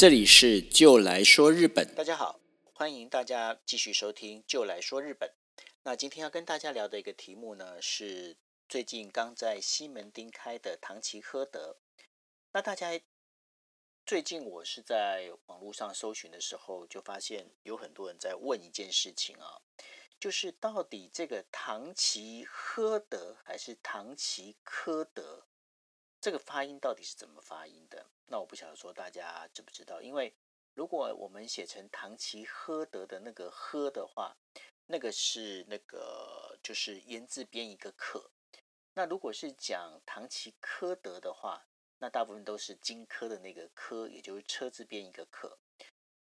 这里是就来说日本，大家好，欢迎大家继续收听就来说日本。那今天要跟大家聊的一个题目呢，是最近刚在西门町开的唐吉诃德。那大家最近我是在网络上搜寻的时候，就发现有很多人在问一件事情啊，就是到底这个唐吉诃德还是唐吉诃德？这个发音到底是怎么发音的？那我不晓得说大家知不知道？因为如果我们写成唐吉诃德的那个“诃”的话，那个是那个就是言字边一个“可”。那如果是讲唐吉诃德的话，那大部分都是金科的那个“科”，也就是车字边一个“可”。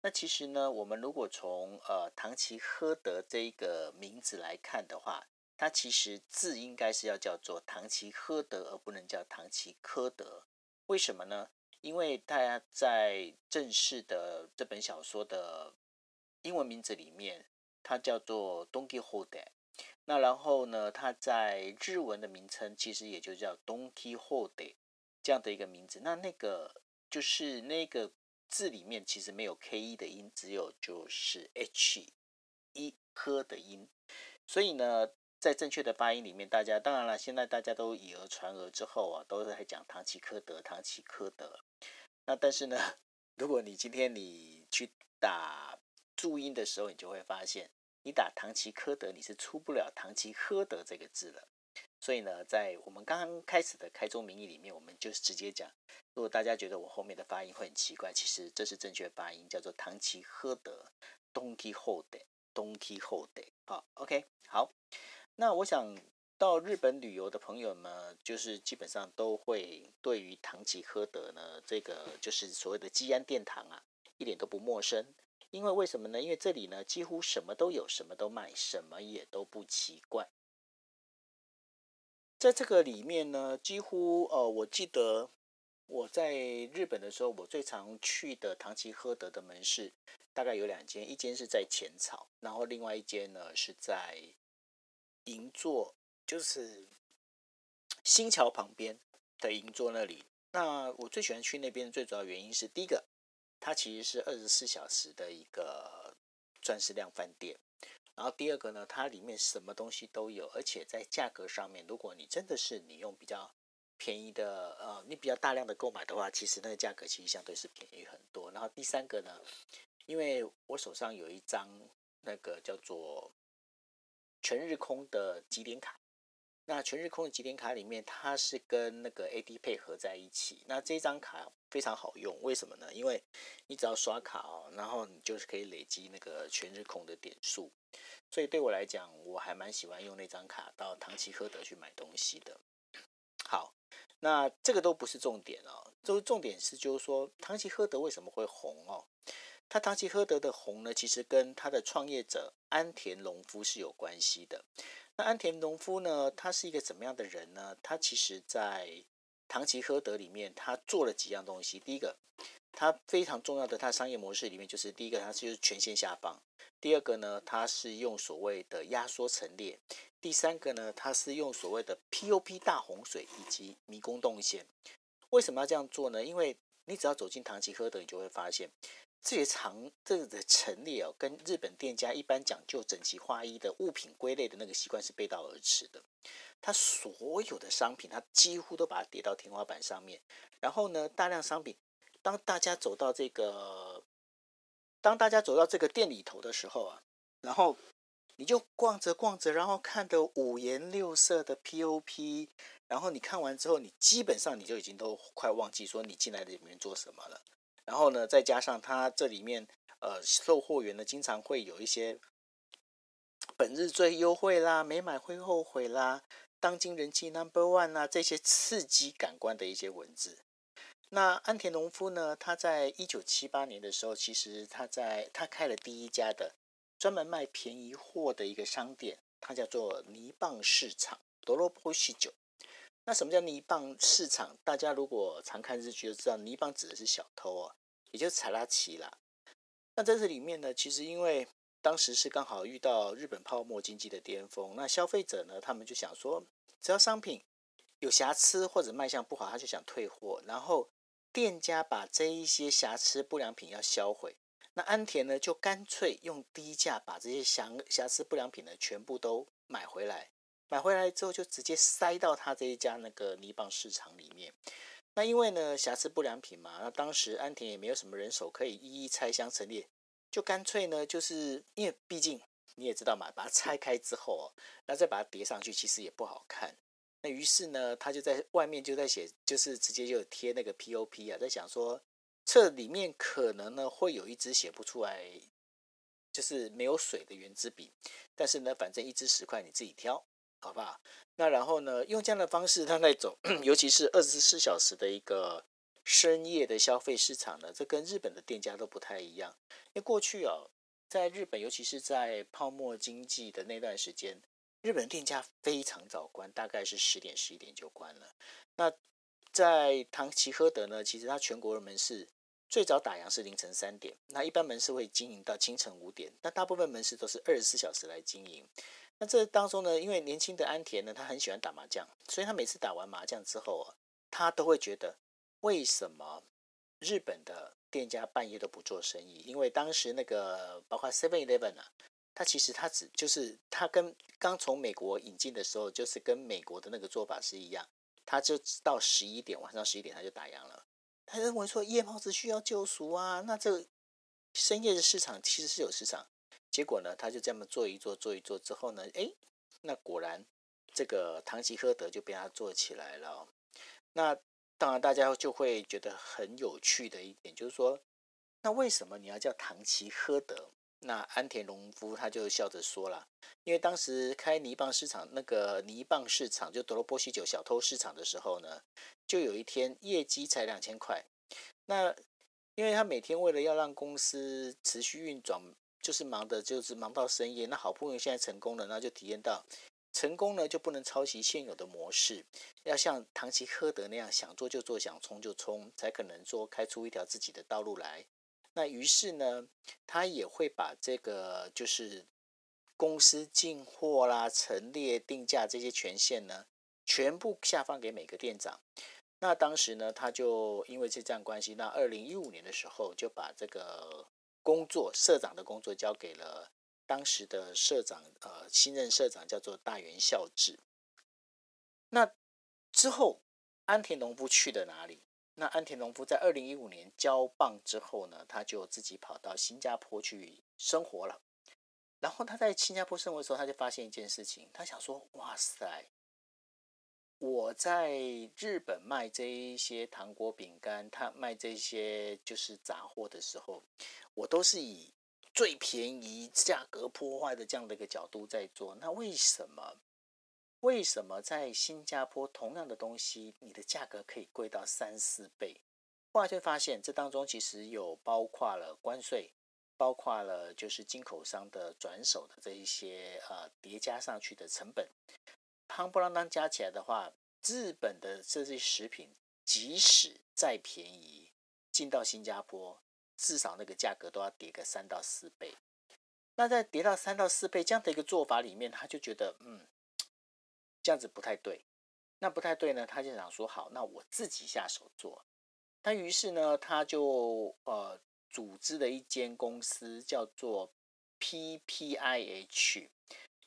那其实呢，我们如果从呃唐吉诃德这一个名字来看的话，它其实字应该是要叫做唐吉诃德，而不能叫唐吉诃德。为什么呢？因为大家在正式的这本小说的英文名字里面，它叫做 Don Quixote。那然后呢，它在日文的名称其实也就叫 Don Quixote 这样的一个名字。那那个就是那个字里面其实没有 K E 的音，只有就是 H 一喝的音。所以呢。在正确的发音里面，大家当然了，现在大家都以讹传讹之后啊，都是在讲唐吉诃德，唐吉诃德。那但是呢，如果你今天你去打注音的时候，你就会发现，你打唐吉诃德，你是出不了唐吉诃德这个字了。所以呢，在我们刚刚开始的开宗明义里面，我们就直接讲，如果大家觉得我后面的发音会很奇怪，其实这是正确发音，叫做唐吉诃德，Don Quixote，Don Quixote。好，OK，好。那我想到日本旅游的朋友们，就是基本上都会对于唐吉诃德呢，这个就是所谓的基安殿堂啊，一点都不陌生。因为为什么呢？因为这里呢几乎什么都有，什么都卖，什么也都不奇怪。在这个里面呢，几乎呃，我记得我在日本的时候，我最常去的唐吉诃德的门市大概有两间，一间是在浅草，然后另外一间呢是在。银座就是新桥旁边的银座那里。那我最喜欢去那边，最主要原因是第一个，它其实是二十四小时的一个钻石量饭店。然后第二个呢，它里面什么东西都有，而且在价格上面，如果你真的是你用比较便宜的，呃，你比较大量的购买的话，其实那个价格其实相对是便宜很多。然后第三个呢，因为我手上有一张那个叫做。全日空的极点卡，那全日空的极点卡里面，它是跟那个 AD 配合在一起。那这张卡非常好用，为什么呢？因为你只要刷卡哦，然后你就是可以累积那个全日空的点数。所以对我来讲，我还蛮喜欢用那张卡到唐吉诃德去买东西的。好，那这个都不是重点哦，就是重点是就是说唐吉诃德为什么会红哦？他唐吉诃德的红呢，其实跟他的创业者安田农夫是有关系的。那安田农夫呢，他是一个怎么样的人呢？他其实，在唐吉诃德里面，他做了几样东西。第一个，他非常重要的他商业模式里面，就是第一个，他就是权限下放；第二个呢，他是用所谓的压缩陈列；第三个呢，他是用所谓的 POP 大洪水以及迷宫动线。为什么要这样做呢？因为你只要走进唐吉诃德，你就会发现。这些长这个的陈列哦，跟日本店家一般讲究整齐划一的物品归类的那个习惯是背道而驰的。它所有的商品，它几乎都把它叠到天花板上面。然后呢，大量商品，当大家走到这个，当大家走到这个店里头的时候啊，然后你就逛着逛着，然后看的五颜六色的 POP，然后你看完之后，你基本上你就已经都快忘记说你进来的里面做什么了。然后呢，再加上它这里面，呃，售货员呢经常会有一些本日最优惠啦，没买会后悔啦，当今人气 Number One 啊，这些刺激感官的一些文字。那安田农夫呢，他在一九七八年的时候，其实他在他开了第一家的专门卖便宜货的一个商店，它叫做泥棒市场，多罗波西酒。那什么叫泥棒市场？大家如果常看日剧就知道，泥棒指的是小偷哦，也就是查拉奇啦。那在这里面呢，其实因为当时是刚好遇到日本泡沫经济的巅峰，那消费者呢，他们就想说，只要商品有瑕疵或者卖相不好，他就想退货。然后店家把这一些瑕疵不良品要销毁，那安田呢就干脆用低价把这些瑕瑕疵不良品呢全部都买回来，买回来之后就直接塞到他这一家那个泥棒市场里面。那因为呢瑕疵不良品嘛，那当时安田也没有什么人手可以一一拆箱陈列，就干脆呢就是因为毕竟你也知道嘛，把它拆开之后哦，那再把它叠上去其实也不好看。那于是呢，他就在外面就在写，就是直接就贴那个 POP 啊，在想说这里面可能呢会有一支写不出来，就是没有水的圆珠笔，但是呢，反正一支十块你自己挑，好不好？那然后呢，用这样的方式，他那种 尤其是二十四小时的一个深夜的消费市场呢，这跟日本的店家都不太一样，因为过去啊，在日本，尤其是在泡沫经济的那段时间。日本店家非常早关，大概是十点十一点就关了。那在唐吉诃德呢，其实它全国的门市最早打烊是凌晨三点，那一般门市会经营到清晨五点，那大部分门市都是二十四小时来经营。那这当中呢，因为年轻的安田呢，他很喜欢打麻将，所以他每次打完麻将之后啊，他都会觉得为什么日本的店家半夜都不做生意？因为当时那个包括 Seven Eleven 啊。他其实他只就是他跟刚从美国引进的时候，就是跟美国的那个做法是一样，他就到十一点晚上十一点他就打烊了。他认为说夜猫子需要救赎啊，那这深夜的市场其实是有市场。结果呢，他就这么做一做做一做之后呢，哎，那果然这个唐吉诃德就被他做起来了。那当然大家就会觉得很有趣的一点就是说，那为什么你要叫唐吉诃德？那安田农夫他就笑着说了，因为当时开泥棒市场，那个泥棒市场就德罗波西酒小偷市场的时候呢，就有一天业绩才两千块。那因为他每天为了要让公司持续运转，就是忙的，就是忙到深夜。那好不容易现在成功了，那就体验到成功呢就不能抄袭现有的模式，要像唐吉诃德那样想做就做，想冲就冲，才可能说开出一条自己的道路来。那于是呢，他也会把这个就是公司进货啦、陈列、定价这些权限呢，全部下放给每个店长。那当时呢，他就因为这样关系，那二零一五年的时候就把这个工作社长的工作交给了当时的社长，呃，新任社长叫做大原孝治。那之后，安田农夫去了哪里？那安田农夫在二零一五年交棒之后呢，他就自己跑到新加坡去生活了。然后他在新加坡生活的时候，他就发现一件事情，他想说：“哇塞，我在日本卖这一些糖果饼干，他卖这些就是杂货的时候，我都是以最便宜、价格破坏的这样的一个角度在做。那为什么？”为什么在新加坡同样的东西，你的价格可以贵到三四倍？后来就发现，这当中其实有包括了关税，包括了就是进口商的转手的这一些呃叠加上去的成本，夯不啷当加起来的话，日本的这些食品即使再便宜，进到新加坡，至少那个价格都要叠个三到四倍。那在叠到三到四倍这样的一个做法里面，他就觉得嗯。这样子不太对，那不太对呢，他就想说好，那我自己下手做。那于是呢，他就呃组织了一间公司，叫做 PPIH，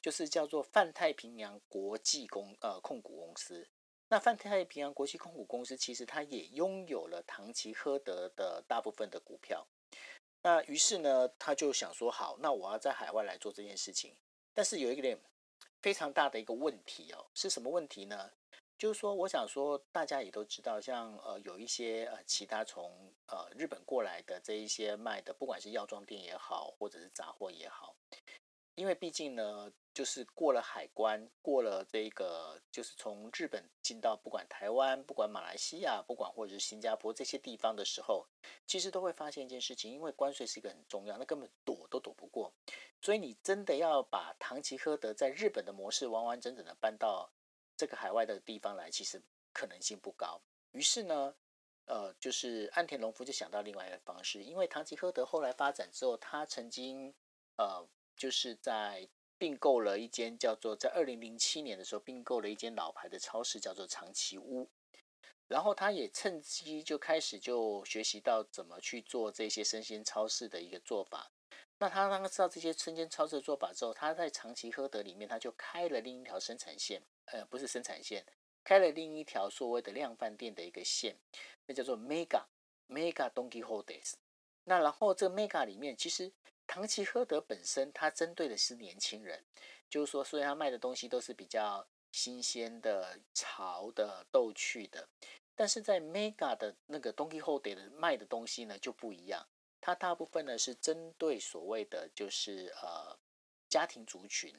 就是叫做泛太平洋国际公呃控股公司。那泛太平洋国际控股公司其实它也拥有了唐吉诃德的大部分的股票。那于是呢，他就想说好，那我要在海外来做这件事情，但是有一个点。非常大的一个问题哦，是什么问题呢？就是说，我想说，大家也都知道，像呃有一些呃其他从呃日本过来的这一些卖的，不管是药妆店也好，或者是杂货也好，因为毕竟呢。就是过了海关，过了这个，就是从日本进到不管台湾、不管马来西亚、不管或者是新加坡这些地方的时候，其实都会发现一件事情，因为关税是一个很重要，那根本躲都躲不过。所以你真的要把唐吉诃德在日本的模式完完整整的搬到这个海外的地方来，其实可能性不高。于是呢，呃，就是安田农夫就想到另外一个方式，因为唐吉诃德后来发展之后，他曾经呃，就是在并购了一间叫做在二零零七年的时候并购了一间老牌的超市，叫做长崎屋。然后他也趁机就开始就学习到怎么去做这些生鲜超市的一个做法。那他当他知道这些生鲜超市的做法之后，他在长崎喝德里面他就开了另一条生产线，呃，不是生产线，开了另一条所谓的量贩店的一个线，那叫做 Mega Mega Donkey Holders。那然后这个 Mega 里面其实唐吉诃德本身它针对的是年轻人，就是说，所以他卖的东西都是比较新鲜的、潮的、逗趣的。但是在 Mega 的那个 Donkey Holder 的卖的东西呢就不一样。它大部分呢是针对所谓的就是呃家庭族群，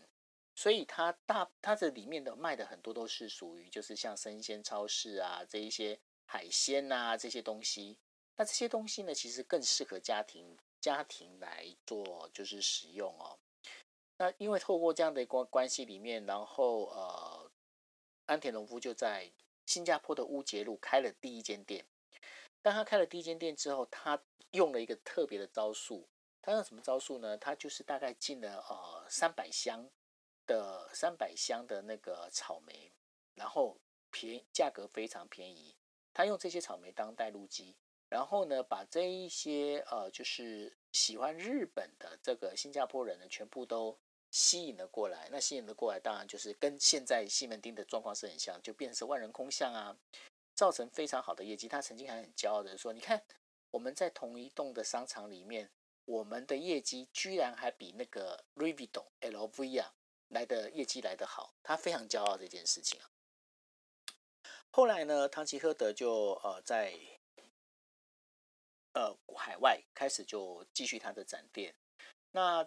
所以它大它的里面的卖的很多都是属于就是像生鲜超市啊这一些海鲜呐这些东西，那这些东西呢其实更适合家庭家庭来做就是使用哦。那因为透过这样的关关系里面，然后呃安田农夫就在新加坡的乌节路开了第一间店。当他开了第一间店之后，他用了一个特别的招数。他用什么招数呢？他就是大概进了呃三百箱的三百箱的那个草莓，然后便价格非常便宜。他用这些草莓当带路机，然后呢把这一些呃就是喜欢日本的这个新加坡人呢全部都吸引了过来。那吸引了过来，当然就是跟现在西门町的状况是很像，就变成万人空巷啊。造成非常好的业绩，他曾经还很骄傲的说：“你看，我们在同一栋的商场里面，我们的业绩居然还比那个 Louis Vuitton LV 啊来的业绩来得好。”他非常骄傲这件事情啊。后来呢，唐吉诃德就呃在呃海外开始就继续他的展店。那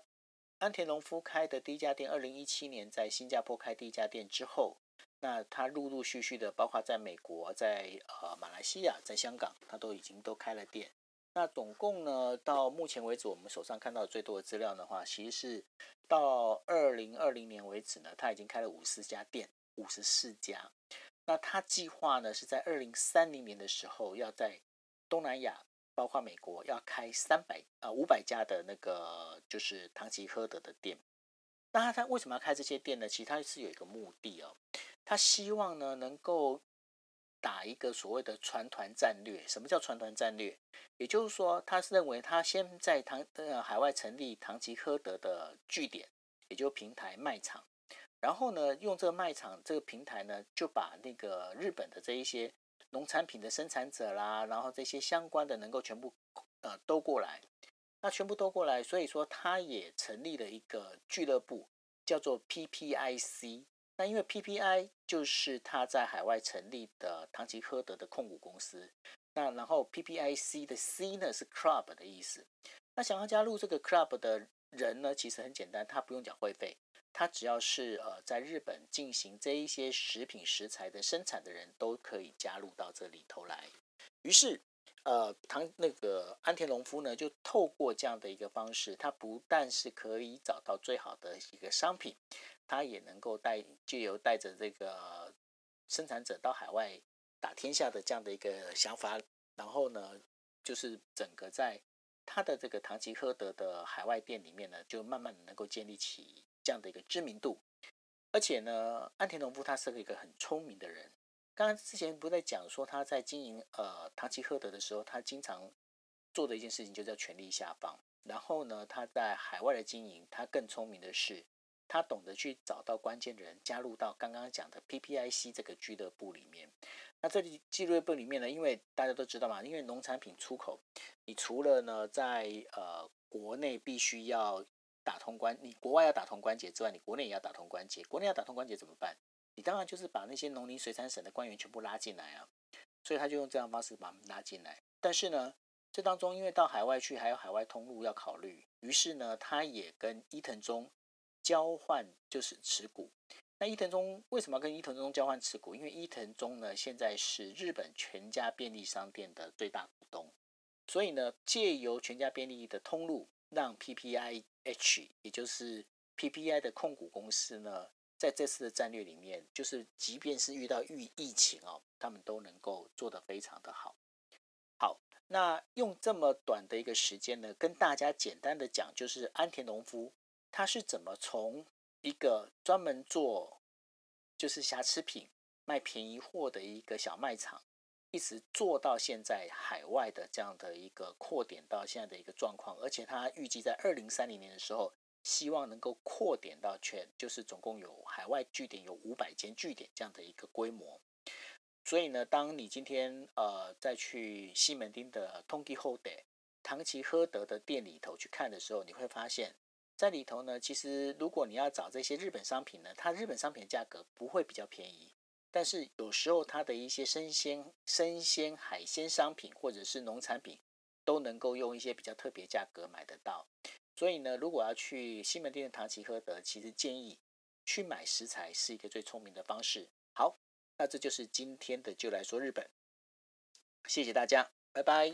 安田农夫开的第一家店，二零一七年在新加坡开第一家店之后。那他陆陆续续的，包括在美国、在呃马来西亚、在香港，他都已经都开了店。那总共呢，到目前为止，我们手上看到最多的资料的话，其实是到二零二零年为止呢，他已经开了五十家店，五十四家。那他计划呢，是在二零三零年的时候，要在东南亚，包括美国，要开三百啊五百家的那个就是唐吉诃德的店。那他为什么要开这些店呢？其实他是有一个目的哦。他希望呢，能够打一个所谓的船团战略。什么叫船团战略？也就是说，他是认为他先在唐呃海外成立唐吉诃德的据点，也就平台卖场。然后呢，用这个卖场这个平台呢，就把那个日本的这一些农产品的生产者啦，然后这些相关的能够全部呃都过来。那全部都过来，所以说他也成立了一个俱乐部，叫做 PPIC。那因为 PPI 就是他在海外成立的唐吉诃德的控股公司，那然后 PPIC 的 C 呢是 Club 的意思。那想要加入这个 Club 的人呢，其实很简单，他不用缴会费，他只要是呃在日本进行这一些食品食材的生产的人都可以加入到这里头来。于是，呃，唐那个安田隆夫呢，就透过这样的一个方式，他不但是可以找到最好的一个商品。他也能够带，借由带着这个生产者到海外打天下的这样的一个想法，然后呢，就是整个在他的这个唐吉诃德的海外店里面呢，就慢慢能够建立起这样的一个知名度。而且呢，安田农夫他是一个很聪明的人。刚刚之前不在讲说他在经营呃唐吉诃德的时候，他经常做的一件事情就叫权力下放。然后呢，他在海外的经营，他更聪明的是。他懂得去找到关键人，加入到刚刚讲的 PPIC 这个俱乐部里面。那这里俱乐部里面呢，因为大家都知道嘛，因为农产品出口，你除了呢在呃国内必须要打通关，你国外要打通关节之外，你国内也要打通关节。国内要打通关节怎么办？你当然就是把那些农林水产省的官员全部拉进来啊。所以他就用这样方式把他们拉进来。但是呢，这当中因为到海外去还有海外通路要考虑，于是呢，他也跟伊藤忠。交换就是持股。那伊藤忠为什么要跟伊藤忠交换持股？因为伊藤忠呢现在是日本全家便利商店的最大股东，所以呢借由全家便利的通路，让 PPIH 也就是 PPI 的控股公司呢，在这次的战略里面，就是即便是遇到疫疫情哦，他们都能够做得非常的好。好，那用这么短的一个时间呢，跟大家简单的讲，就是安田农夫。他是怎么从一个专门做就是瑕疵品、卖便宜货的一个小卖场，一直做到现在海外的这样的一个扩点到现在的一个状况，而且它预计在二零三零年的时候，希望能够扩点到全，就是总共有海外据点有五百间据点这样的一个规模。所以呢，当你今天呃再去西门町的 Tonki h o d e 唐吉诃德的店里头去看的时候，你会发现在里头呢，其实如果你要找这些日本商品呢，它日本商品的价格不会比较便宜，但是有时候它的一些生鲜、生鲜海鲜商品或者是农产品都能够用一些比较特别价格买得到。所以呢，如果要去西门町的唐吉诃德，其实建议去买食材是一个最聪明的方式。好。那这就是今天的就来说日本，谢谢大家，拜拜。